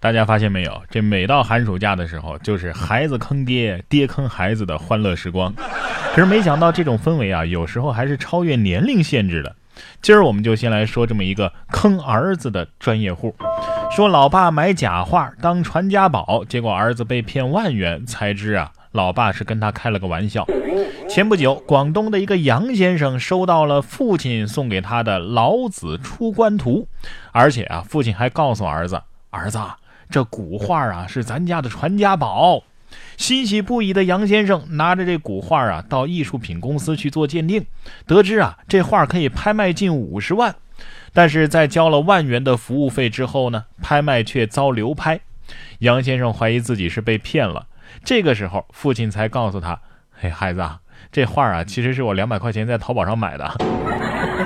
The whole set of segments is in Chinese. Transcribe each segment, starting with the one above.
大家发现没有？这每到寒暑假的时候，就是孩子坑爹，爹坑孩子的欢乐时光。可是没想到这种氛围啊，有时候还是超越年龄限制的。今儿我们就先来说这么一个坑儿子的专业户，说老爸买假画当传家宝，结果儿子被骗万元，才知啊，老爸是跟他开了个玩笑。前不久，广东的一个杨先生收到了父亲送给他的《老子出关图》，而且啊，父亲还告诉儿子：“儿子，这古画啊是咱家的传家宝。”欣喜不已的杨先生拿着这古画啊，到艺术品公司去做鉴定，得知啊，这画可以拍卖近五十万。但是在交了万元的服务费之后呢，拍卖却遭流拍。杨先生怀疑自己是被骗了。这个时候，父亲才告诉他：“嘿，孩子啊，这画啊，其实是我两百块钱在淘宝上买的。”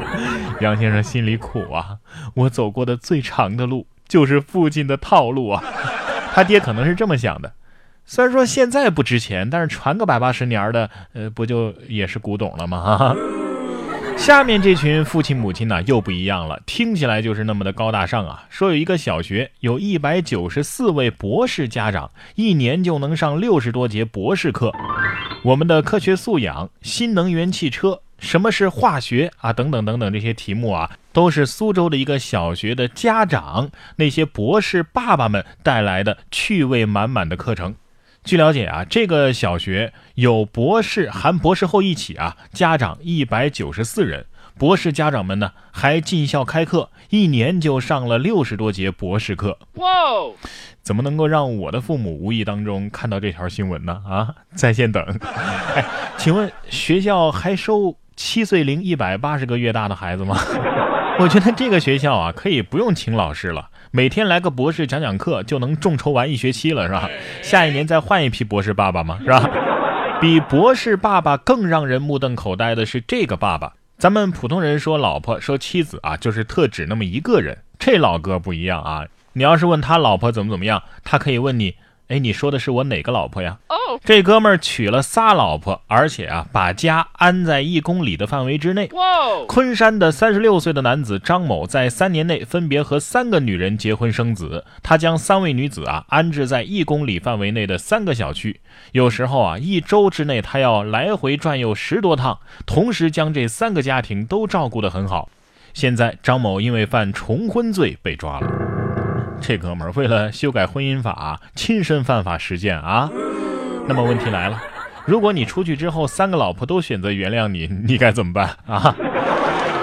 杨先生心里苦啊，我走过的最长的路就是父亲的套路啊。他爹可能是这么想的。虽然说现在不值钱，但是传个百八十年的，呃，不就也是古董了吗？哈 哈下面这群父亲母亲呢，又不一样了，听起来就是那么的高大上啊。说有一个小学有一百九十四位博士家长，一年就能上六十多节博士课。我们的科学素养、新能源汽车、什么是化学啊，等等等等这些题目啊，都是苏州的一个小学的家长那些博士爸爸们带来的趣味满满的课程。据了解啊，这个小学有博士含博士后一起啊，家长一百九十四人。博士家长们呢还进校开课，一年就上了六十多节博士课。哇，怎么能够让我的父母无意当中看到这条新闻呢？啊，在线等。请问学校还收七岁零一百八十个月大的孩子吗？我觉得这个学校啊，可以不用请老师了。每天来个博士讲讲课就能众筹完一学期了，是吧？下一年再换一批博士爸爸嘛？是吧？比博士爸爸更让人目瞪口呆的是这个爸爸。咱们普通人说老婆说妻子啊，就是特指那么一个人。这老哥不一样啊！你要是问他老婆怎么怎么样，他可以问你。哎，你说的是我哪个老婆呀？哦，这哥们儿娶了仨老婆，而且啊，把家安在一公里的范围之内。哇！昆山的三十六岁的男子张某，在三年内分别和三个女人结婚生子。他将三位女子啊安置在一公里范围内的三个小区，有时候啊，一周之内他要来回转悠十多趟，同时将这三个家庭都照顾得很好。现在张某因为犯重婚罪被抓了。这哥们儿为了修改婚姻法，亲身犯法实践啊！那么问题来了，如果你出去之后，三个老婆都选择原谅你，你该怎么办啊？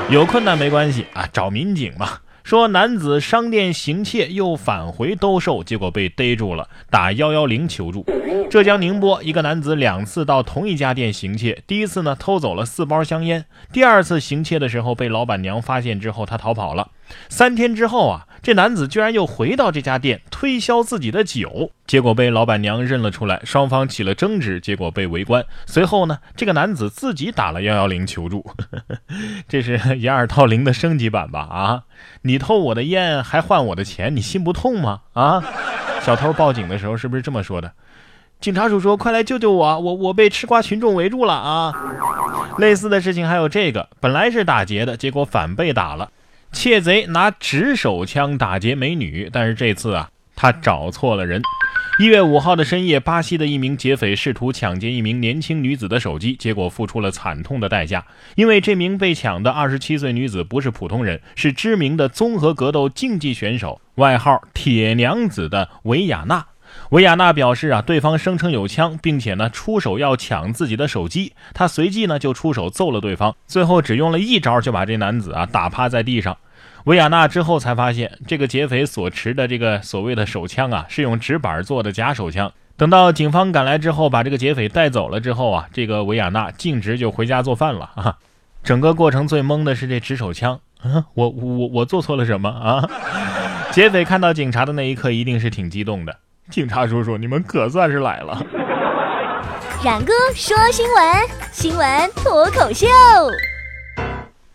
有困难没关系啊，找民警嘛。说男子商店行窃又返回兜售，结果被逮住了，打幺幺零求助。浙江宁波一个男子两次到同一家店行窃，第一次呢偷走了四包香烟，第二次行窃的时候被老板娘发现之后，他逃跑了。三天之后啊，这男子居然又回到这家店推销自己的酒，结果被老板娘认了出来，双方起了争执，结果被围观。随后呢，这个男子自己打了幺幺零求助，这是掩耳盗铃的升级版吧？啊，你偷我的烟还换我的钱，你心不痛吗？啊，小偷报警的时候是不是这么说的？警察叔叔，快来救救我，我我被吃瓜群众围住了啊！类似的事情还有这个，本来是打劫的，结果反被打了。窃贼拿直手枪打劫美女，但是这次啊，他找错了人。一月五号的深夜，巴西的一名劫匪试图抢劫一名年轻女子的手机，结果付出了惨痛的代价。因为这名被抢的二十七岁女子不是普通人，是知名的综合格斗竞技选手，外号“铁娘子”的维亚娜。维亚娜表示啊，对方声称有枪，并且呢出手要抢自己的手机，他随即呢就出手揍了对方，最后只用了一招就把这男子啊打趴在地上。维亚娜之后才发现，这个劫匪所持的这个所谓的手枪啊，是用纸板做的假手枪。等到警方赶来之后，把这个劫匪带走了之后啊，这个维亚娜径直就回家做饭了啊。整个过程最懵的是这纸手枪，啊，我我我做错了什么啊？劫匪看到警察的那一刻，一定是挺激动的。警察叔叔，你们可算是来了。冉哥说新闻，新闻脱口秀。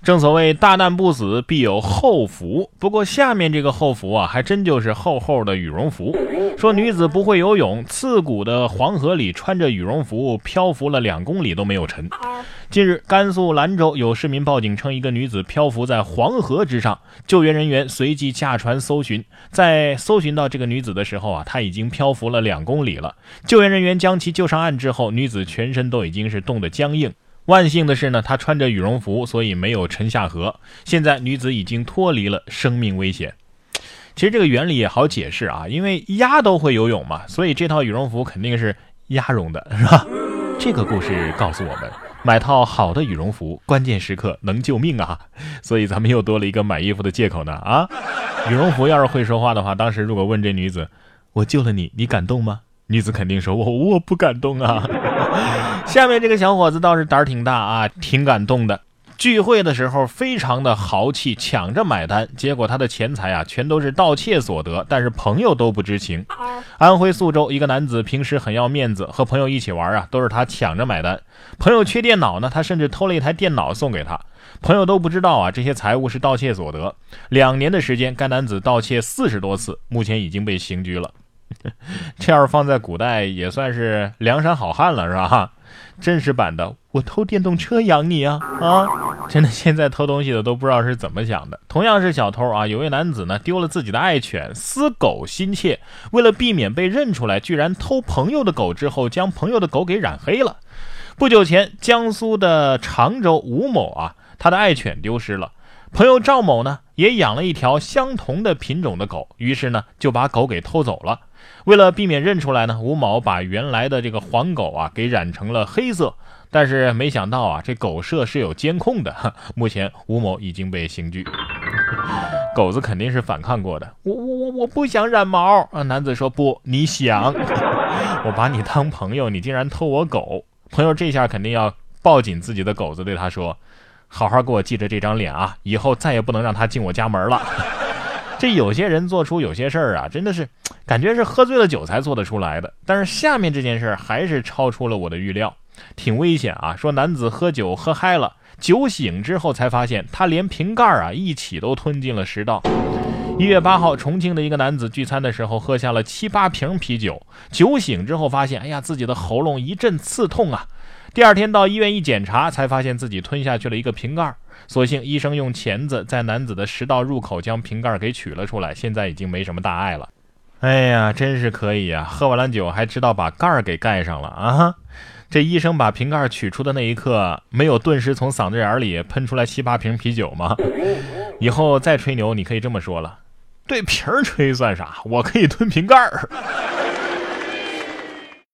正所谓大难不死，必有后福。不过下面这个后福啊，还真就是厚厚的羽绒服。说女子不会游泳，刺骨的黄河里穿着羽绒服漂浮了两公里都没有沉。近日，甘肃兰州有市民报警称，一个女子漂浮在黄河之上，救援人员随即驾船搜寻。在搜寻到这个女子的时候啊，她已经漂浮了两公里了。救援人员将其救上岸之后，女子全身都已经是冻得僵硬。万幸的是呢，她穿着羽绒服，所以没有沉下河。现在女子已经脱离了生命危险。其实这个原理也好解释啊，因为鸭都会游泳嘛，所以这套羽绒服肯定是鸭绒的，是吧？这个故事告诉我们，买套好的羽绒服，关键时刻能救命啊！所以咱们又多了一个买衣服的借口呢啊！羽绒服要是会说话的话，当时如果问这女子：“我救了你，你感动吗？”女子肯定说：“ 我我不感动啊。”下面这个小伙子倒是胆儿挺大啊，挺感动的。聚会的时候非常的豪气，抢着买单，结果他的钱财啊全都是盗窃所得，但是朋友都不知情。安徽宿州一个男子平时很要面子，和朋友一起玩啊，都是他抢着买单。朋友缺电脑呢，他甚至偷了一台电脑送给他，朋友都不知道啊，这些财物是盗窃所得。两年的时间，该男子盗窃四十多次，目前已经被刑拘了。这要是放在古代，也算是梁山好汉了，是吧？真实版的，我偷电动车养你啊啊！真的，现在偷东西的都不知道是怎么想的。同样是小偷啊，有位男子呢丢了自己的爱犬，思狗心切，为了避免被认出来，居然偷朋友的狗之后，将朋友的狗给染黑了。不久前，江苏的常州吴某啊，他的爱犬丢失了，朋友赵某呢也养了一条相同的品种的狗，于是呢就把狗给偷走了。为了避免认出来呢，吴某把原来的这个黄狗啊给染成了黑色，但是没想到啊，这狗舍是有监控的。目前吴某已经被刑拘。狗子肯定是反抗过的，我我我我不想染毛啊！男子说不，你想，我把你当朋友，你竟然偷我狗。朋友这下肯定要抱紧自己的狗子，对他说：“好好给我记着这张脸啊，以后再也不能让他进我家门了。”这有些人做出有些事儿啊，真的是。感觉是喝醉了酒才做得出来的，但是下面这件事儿还是超出了我的预料，挺危险啊！说男子喝酒喝嗨了，酒醒之后才发现他连瓶盖啊一起都吞进了食道。一月八号，重庆的一个男子聚餐的时候喝下了七八瓶啤酒，酒醒之后发现，哎呀，自己的喉咙一阵刺痛啊！第二天到医院一检查，才发现自己吞下去了一个瓶盖，所幸医生用钳子在男子的食道入口将瓶盖给取了出来，现在已经没什么大碍了。哎呀，真是可以呀！喝完了酒还知道把盖儿给盖上了啊！这医生把瓶盖取出的那一刻，没有顿时从嗓子眼里喷出来七八瓶啤酒吗？以后再吹牛，你可以这么说了：对瓶儿吹算啥？我可以吞瓶盖儿。